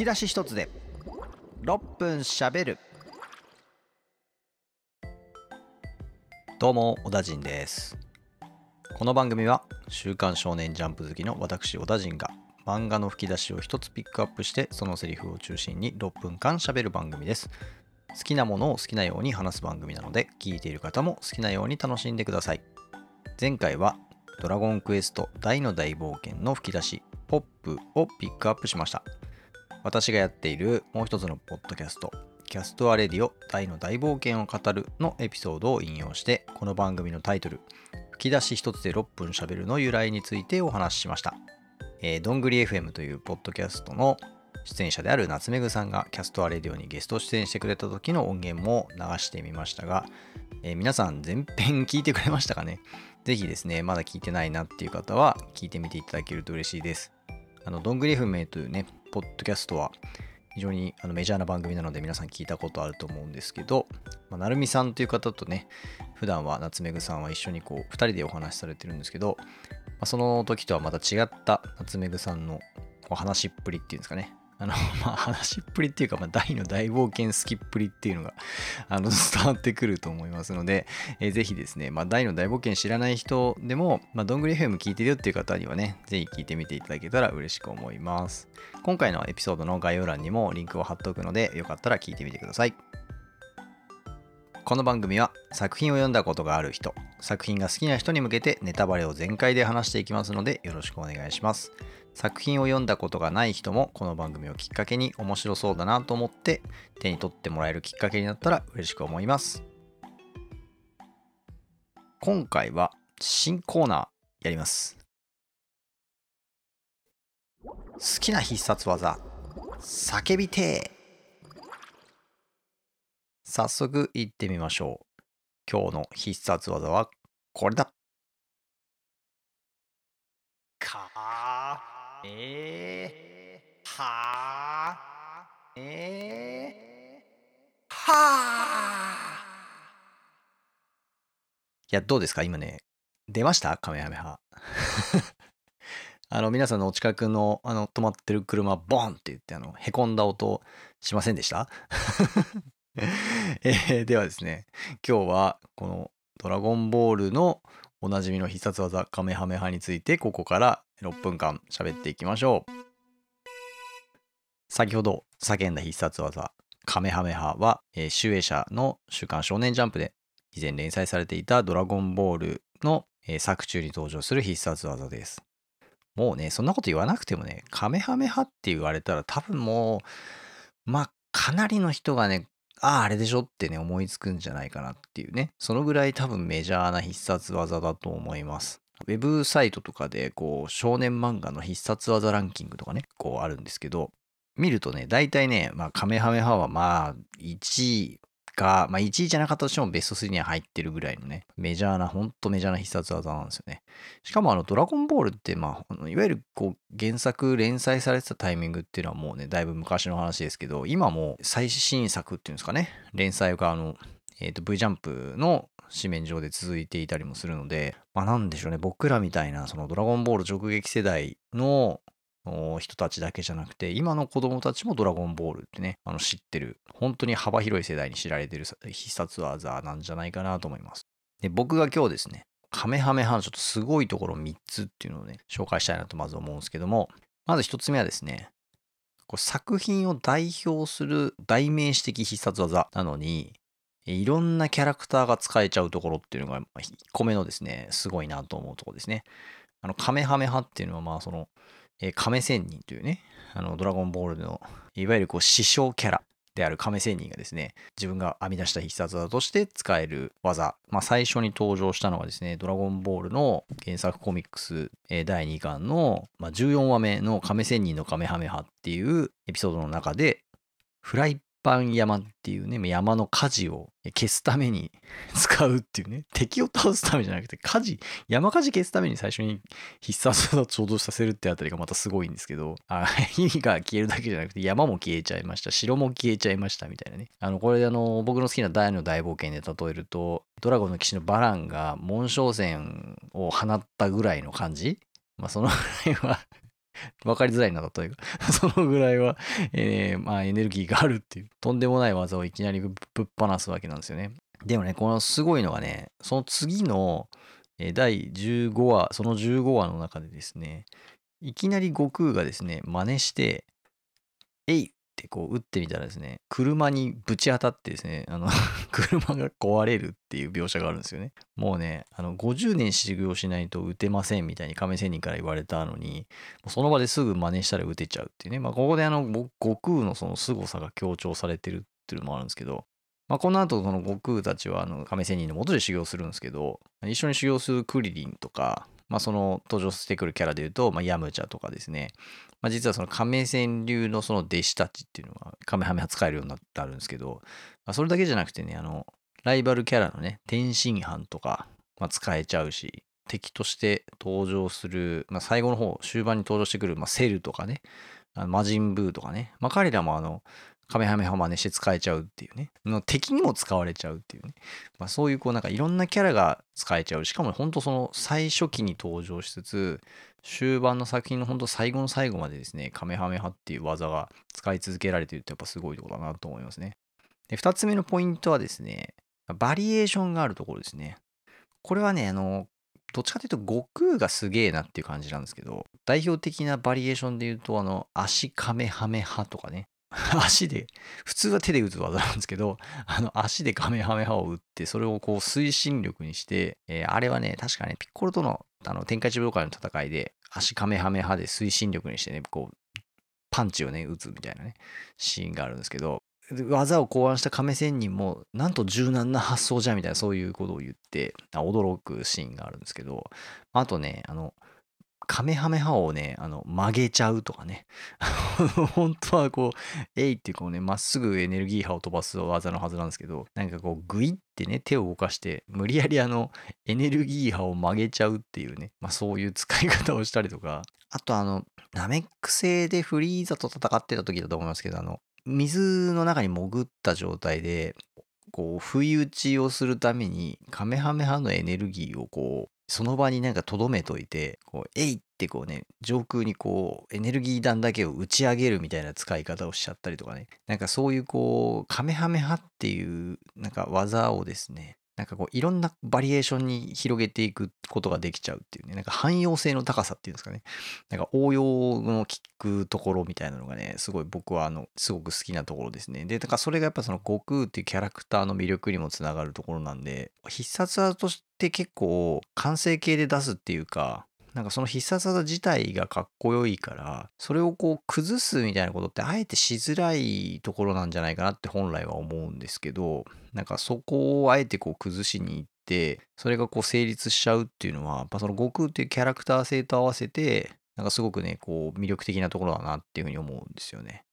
き出し一つで6分しゃべる。どうも小田陣です。この番組は「週刊少年ジャンプ」好きの私小田陣が漫画の吹き出しを一つピックアップしてそのセリフを中心に6分間しゃべる番組です。好きなものを好きなように話す番組なので聞いている方も好きなように楽しんでください。前回はドラゴンクエスト大の大冒険の吹き出しポップをピックアップしました。私がやっているもう一つのポッドキャストキャストアレディオ大の大冒険を語るのエピソードを引用してこの番組のタイトル吹き出し一つで6分喋るの由来についてお話ししました、えー、どんぐり FM というポッドキャストの出演者である夏目ぐさんがキャストアレディオにゲスト出演してくれた時の音源も流してみましたが、えー、皆さん全編聞いてくれましたかね？ぜひですね、まだ聞いてないなっていう方は聞いてみていただけると嬉しいです。あの、どんぐり FM というね、ポッドキャストは非常にあのメジャーな番組なので皆さん聞いたことあると思うんですけど、まあ、なるみさんという方とね、普段は夏目ぐさんは一緒にこう、2人でお話しされてるんですけど、まあ、その時とはまた違った夏目ぐさんの話っぷりっていうんですかね、あの、まあ、話っぷりっていうか、まあ、大の大冒険好きっぷりっていうのが、あの、伝わってくると思いますので、えー、ぜひですね、まあ、大の大冒険知らない人でも、まあ、どんぐり FM 聞いてるよっていう方にはね、ぜひ聞いてみていただけたら嬉しく思います。今回のエピソードの概要欄にもリンクを貼っておくので、よかったら聞いてみてください。この番組は作品を読んだことがある人、作品が好きな人に向けてネタバレを全開で話していきますのでよろしくお願いします。作品を読んだことがない人もこの番組をきっかけに面白そうだなと思って手に取ってもらえるきっかけになったら嬉しく思います。今回は新コーナーやります。好きな必殺技叫びて早速行ってみましょう。今日の必殺技はこれだ。かえー、はえー、はー。いや、どうですか？今ね、出ました？カメハメハ。あの、皆さんのお近くの、あの、止まってる車、ボンって言って、あの、へこんだ音しませんでした？えー、ではですね、今日は、この、ドラゴンボールのおなじみの必殺技、カメハメハについて、ここから6分間喋っていきましょう。先ほど叫んだ必殺技、カメハメハは、えー、集英社の週刊少年ジャンプで以前連載されていたドラゴンボールの、えー、作中に登場する必殺技です。もうね、そんなこと言わなくてもね、カメハメハって言われたら多分もう、まあ、かなりの人がね、ああ、あれでしょってね、思いつくんじゃないかなっていうね、そのぐらい多分メジャーな必殺技だと思います。ウェブサイトとかで、こう、少年漫画の必殺技ランキングとかね、こうあるんですけど、見るとね、大体ね、まあ、カメハメハはまあ、1位か、まあ、1位じゃなかったとしてもベスト3には入ってるぐらいのね、メジャーな、ほんとメジャーな必殺技なんですよね。しかもあの、ドラゴンボールって、まあ、いわゆるこう、原作連載されてたタイミングっていうのはもうね、だいぶ昔の話ですけど、今も最新作っていうんですかね、連載があの、え、ー、と、V ジャンプの紙面上で続いていたりもするので、まあなんでしょうね、僕らみたいな、そのドラゴンボール直撃世代の人たちだけじゃなくて、今の子供たちもドラゴンボールってね、あの知ってる、本当に幅広い世代に知られてる必殺技なんじゃないかなと思います。で、僕が今日ですね、カメハメハのちょっとすごいところ3つっていうのをね、紹介したいなとまず思うんですけども、まず1つ目はですね、これ作品を代表する代名詞的必殺技なのに、いろんなキャラクターが使えちゃうところっていうのが、1個目のですね、すごいなと思うところですね。あの、カメハメハっていうのは、まあ、その、え亀仙人というね、あの、ドラゴンボールの、いわゆるこう、師匠キャラである亀仙人がですね、自分が編み出した必殺技として使える技。まあ、最初に登場したのはですね、ドラゴンボールの原作コミックス、え第2巻の、まあ、14話目の亀仙人のカメハメハっていうエピソードの中で、フライ般山っていうね、山の火事を消すために 使うっていうね、敵を倒すためじゃなくて、火事、山火事消すために最初に必殺技を頂上させるってあたりがまたすごいんですけど、あ 火が消えるだけじゃなくて、山も消えちゃいました、城も消えちゃいましたみたいなね。あの、これあの、僕の好きな大の大冒険で例えると、ドラゴンの騎士のバランが紋章線を放ったぐらいの感じまあ、そのぐらいは分かりづらいな、例えば。そのぐらいは、えー、まあエネルギーがあるっていう、とんでもない技をいきなりぶっ放すわけなんですよね。でもね、このすごいのがね、その次の、え第15話、その15話の中でですね、いきなり悟空がですね、真似して、えいってこう撃ってみたらですね、車にぶち当たってですね、あの 車が壊れるっていう描写があるんですよね。もうね、あの50年修行しないと撃てませんみたいに亀仙人から言われたのに、その場ですぐ真似したら撃てちゃうっていうね、まあここであの悟空のその凄さが強調されてるっていうのもあるんですけど、まあ、この後その悟空たちはあの亀仙人の元で修行するんですけど一緒に修行するクリリンとか、まあ、その登場してくるキャラでいうと、まあ、ヤムチャとかですね、まあ、実はその亀仙流のその弟子たちっていうのはカメハメハ使えるようになってあるんですけど、まあ、それだけじゃなくてねあのライバルキャラのね天津飯とか、まあ、使えちゃうし敵として登場する、まあ、最後の方終盤に登場してくる、まあ、セルとかねあの魔人ブーとかね、まあ、彼らもあのカメハメハ真似して使えちゃうっていうね。の敵にも使われちゃうっていうね。まあ、そういうこうなんかいろんなキャラが使えちゃう。しかも本当その最初期に登場しつつ、終盤の作品の本当最後の最後までですね、カメハメハっていう技が使い続けられてるってやっぱすごいとこだなと思いますね。で、二つ目のポイントはですね、バリエーションがあるところですね。これはね、あの、どっちかというと悟空がすげえなっていう感じなんですけど、代表的なバリエーションで言うと、あの、足カメハメハとかね、足で、普通は手で打つ技なんですけど、あの足でカメハメハを打って、それをこう推進力にして、えー、あれはね、確かね、ピッコロとのあの天下一武道会の戦いで、足カメハメハで推進力にしてね、こう、パンチをね、打つみたいなね、シーンがあるんですけど、技を考案した亀仙人も、なんと柔軟な発想じゃみたいな、そういうことを言って、驚くシーンがあるんですけど、あとね、あの、カメハメハをね、あの、曲げちゃうとかね。本当はこう、えいってこうね、まっすぐエネルギー波を飛ばす技のはずなんですけど、なんかこう、グイってね、手を動かして、無理やりあの、エネルギー波を曲げちゃうっていうね、まあそういう使い方をしたりとか、あとあの、ナメック星でフリーザと戦ってた時だと思いますけど、あの、水の中に潜った状態で、こう、不意打ちをするために、カメハメハのエネルギーをこう、その場になんかとどめといて、こう、えいってこうね、上空にこう、エネルギー弾だけを打ち上げるみたいな使い方をしちゃったりとかね。なんかそういうこう、カメハメハっていうなんか技をですね、なんかこういろんなバリエーションに広げていくことができちゃうっていうね、なんか汎用性の高さっていうんですかね、なんか応用の効くところみたいなのがね、すごい僕はあの、すごく好きなところですね。で、だからそれがやっぱその悟空っていうキャラクターの魅力にもつながるところなんで、必殺技として結構完成形で出すっていうか、なんかその必殺技自体がかっこよいから、それをこう崩すみたいなことってあえてしづらいところなんじゃないかなって本来は思うんですけど、なんかそこをあえてこう崩しに行って、それがこう成立しちゃうっていうのは、やっぱその悟空っていうキャラクター性と合わせて、なんかすごくね、こう魅力的なところだなっていうふうに思うんですよね。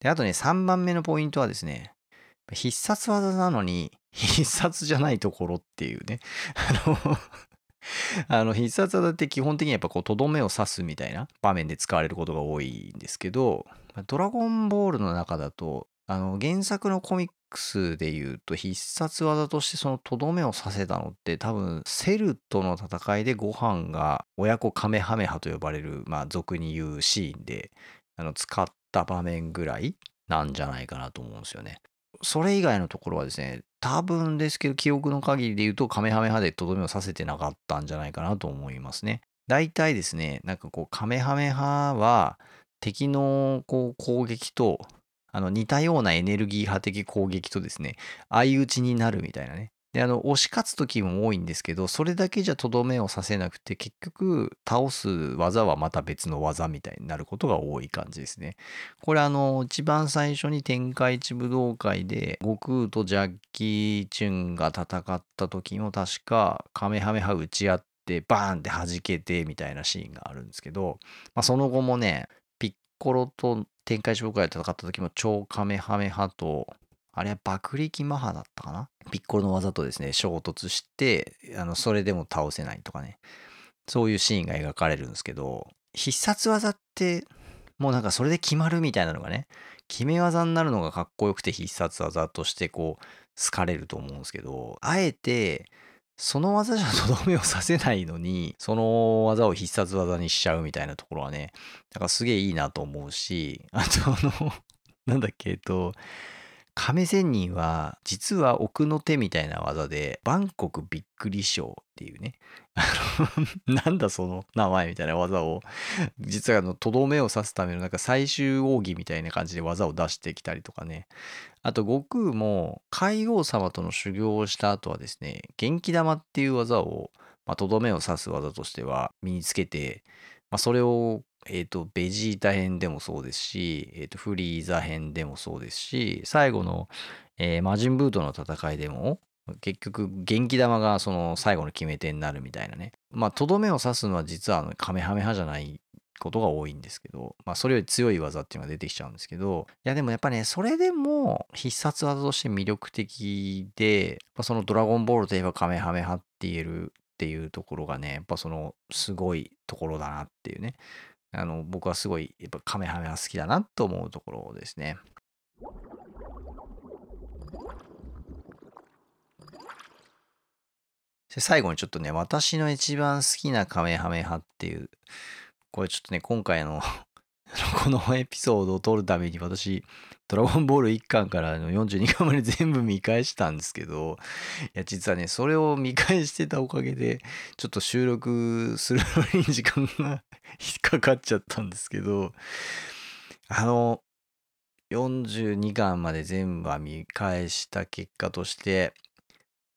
で、あとね、3番目のポイントはですね、必殺技なのに必殺じゃないところっていうね。あの あの必殺技って基本的にやっぱこうとどめを刺すみたいな場面で使われることが多いんですけど、ドラゴンボールの中だと、あの原作のコミックスで言うと必殺技としてそのとどめを刺せたのって多分セルとの戦いでご飯が親子カメハメハと呼ばれる、まあ俗に言うシーンであの使った場面ぐらいなんじゃないかなと思うんですよね。それ以外のところはですね、多分ですけど、記憶の限りで言うと、カメハメハでとどめをさせてなかったんじゃないかなと思いますね。大体ですね、なんかこう、カメハメハは、敵のこう攻撃と、あの似たようなエネルギー派的攻撃とですね、相打ちになるみたいなね。で、あの、押し勝つ時も多いんですけど、それだけじゃとどめをさせなくて、結局、倒す技はまた別の技みたいになることが多い感じですね。これ、あの、一番最初に天下一武道会で、悟空とジャッキー・チュンが戦った時も、確か、カメハメハ打ち合って、バーンって弾けて、みたいなシーンがあるんですけど、まあ、その後もね、ピッコロと天下一武道会で戦った時も、超カメハメハと、あれは爆力マハだったかな？ピッコロの技とですね、衝突して、あの、それでも倒せないとかね。そういうシーンが描かれるんですけど、必殺技って、もうなんかそれで決まるみたいなのがね、決め技になるのがかっこよくて必殺技としてこう、好かれると思うんですけど、あえて、その技じゃとどめを刺せないのに、その技を必殺技にしちゃうみたいなところはね、だからすげえいいなと思うし、あとあの、なんだっけ、えっと、亀仙人は実は奥の手みたいな技でバンコクびっくりショーっていうね なんだその名前みたいな技を実はあのとどめを刺すためのなんか最終奥義みたいな感じで技を出してきたりとかね。あと悟空も海王様との修行をした後はですね元気玉っていう技をとど、めを刺す技としては身につけて、まあ、それをえっ、ー、と、ベジータ編でもそうですし、えっ、ー、と、フリーザ編でもそうですし、最後の、えー、魔人ブートの戦いでも、結局、元気玉がその最後の決め手になるみたいなね。まあ、とどめを刺すのは実はあのカメハメハじゃないことが多いんですけど、まあ、それより強い技っていうのが出てきちゃうんですけど、いや、でもやっぱね、それでも必殺技として魅力的で、まあそのドラゴンボールといえばカメハメハって言えるっていうところがね、やっぱそのすごいところだなっていうね。あの、僕はすごい、やっぱカメハメは好きだなと思うところですね。最後にちょっとね、私の一番好きなカメハメハっていう、これちょっとね、今回の このエピソードを撮るために私、ドラゴンボール1巻からの42巻まで全部見返したんですけど、いや、実はね、それを見返してたおかげで、ちょっと収録するのに時間が引っかかっちゃったんですけど、あの、42巻まで全部は見返した結果として、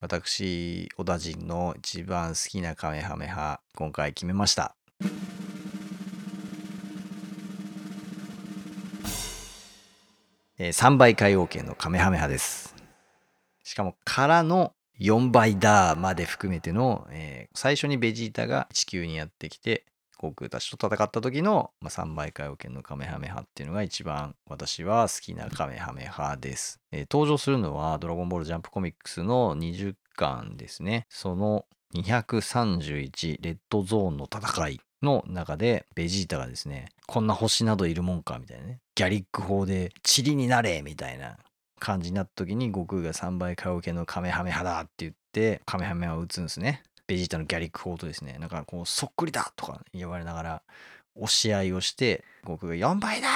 私、小田人の一番好きなカメハメハ、今回決めました。えー、3倍海王圏のカメハメハです。しかも、からの4倍だまで含めての、えー、最初にベジータが地球にやってきて、航空たちと戦った時の、まあ、3倍海王圏のカメハメハっていうのが一番私は好きなカメハメハです。えー、登場するのはドラゴンボールジャンプコミックスの20巻ですね。その231レッドゾーンの戦いの中でベジータがですね、こんな星などいるもんかみたいなね、ギャリック砲で塵になれみたいな感じになった時に悟空が3倍顔系のカメハメハだって言ってカメハメハを撃つんですね。ベジータのギャリック砲とですね、なんかこうそっくりだとか言われながら押し合いをして悟空が4倍だ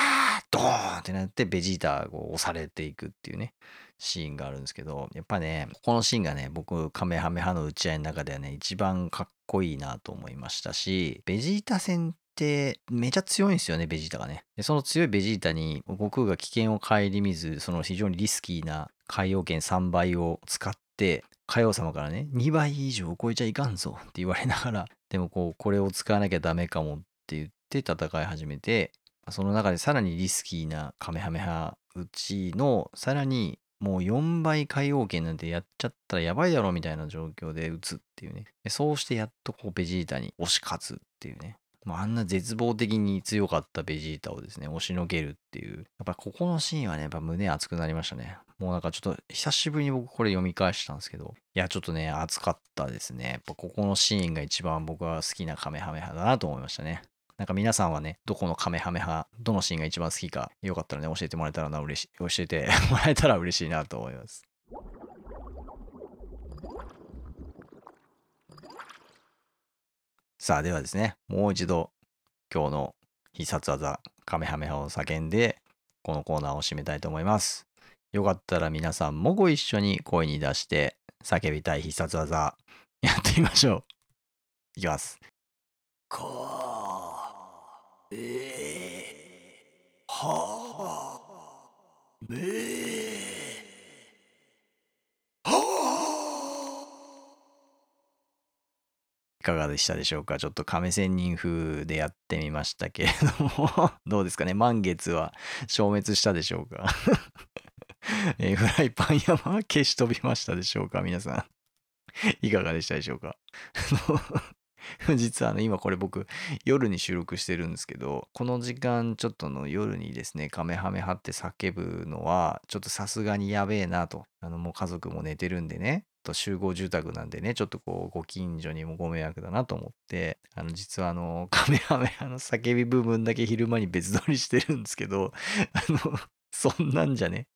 ドーンってなってベジータが押されていくっていうねシーンがあるんですけどやっぱねこのシーンがね僕カメハメハの打ち合いの中ではね一番かっこいいなと思いましたしベジータ戦ってめちゃ強いんですよね、ベジータがね。でその強いベジータに悟空が危険を顧みず、その非常にリスキーな海洋圏3倍を使って、海王様からね、2倍以上超えちゃいかんぞって言われながら、でもこう、これを使わなきゃダメかもって言って戦い始めて、その中でさらにリスキーなカメハメハうちの、さらにもう4倍海王圏なんてやっちゃったらやばいだろみたいな状況で打つっていうね。そうしてやっとこうベジータに押し勝つっていうね。あんな絶望的に強かったベジータをですね、押しのけるっていう。やっぱここのシーンはね、やっぱ胸熱くなりましたね。もうなんかちょっと久しぶりに僕これ読み返したんですけど、いや、ちょっとね、熱かったですね。やっぱここのシーンが一番僕は好きなカメハメハだなと思いましたね。なんか皆さんはね、どこのカメハメハ、どのシーンが一番好きか、よかったらね、教えてもらえたらな、嬉しい、教えてもらえたら嬉しいなと思います。さあ、ではですね、もう一度、今日の必殺技、カメハメハを叫んで、このコーナーを締めたいと思います。よかったら皆さんもご一緒に声に出して叫びたい必殺技、やってみましょう。いきます。か、え、は、め、かがでしたでしょうか？ちょっと亀仙人風でやってみましたけれども。どうですかね？満月は消滅したでしょうか？えー、フライパン山は消し飛びましたでしょうか？皆さん。いかがでしたでしょうか？実はあの今これ僕夜に収録してるんですけどこの時間ちょっとの夜にですねカメハメハって叫ぶのはちょっとさすがにやべえなと。あのもう家族も寝てるんでね。と集合住宅なんでね、ちょっとこう、ご近所にもご迷惑だなと思って、あの、実はあの、カメハメハの叫び部分だけ昼間に別撮りしてるんですけど、あの、そんなんじゃね、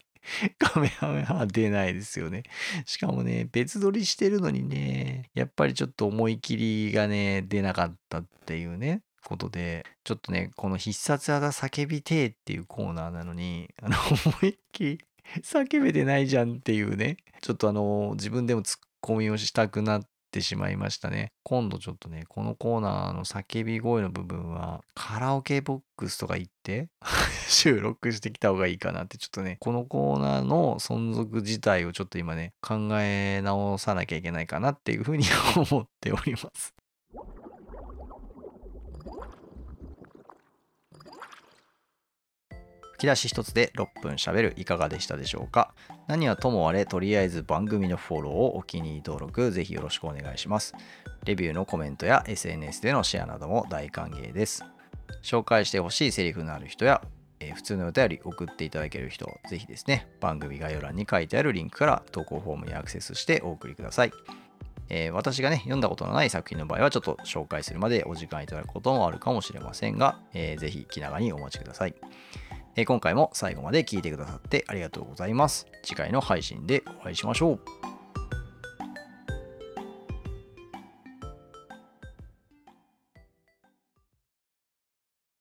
カメハメハ出ないですよね。しかもね、別撮りしてるのにね、やっぱりちょっと思い切りがね、出なかったっていうね、ことで、ちょっとね、この必殺技叫びてっていうコーナーなのに、あの、思いっきり叫べてないじゃんっていうね、ちょっとあの、自分でもツッコミをしたくなってしまいましたね。今度ちょっとね、このコーナーの叫び声の部分は、カラオケボックスとか行って 収録してきた方がいいかなって、ちょっとね、このコーナーの存続自体をちょっと今ね、考え直さなきゃいけないかなっていうふうに思っております。吹き出し一つで6分喋るいかがでしたでしょうか？何はともあれとりあえず番組のフォローをお気に入り登録ぜひよろしくお願いします。レビューのコメントや SNS でのシェアなども大歓迎です。紹介してほしいセリフのある人や、えー、普通のお便り送っていただける人ぜひですね番組概要欄に書いてあるリンクから投稿フォームにアクセスしてお送りください。えー、私がね、読んだことのない作品の場合は、ちょっと紹介するまでお時間いただくこともあるかもしれませんが、えー、ぜひ気長にお待ちください。え今回も最後まで聞いてくださってありがとうございます。次回の配信でお会いしましょう。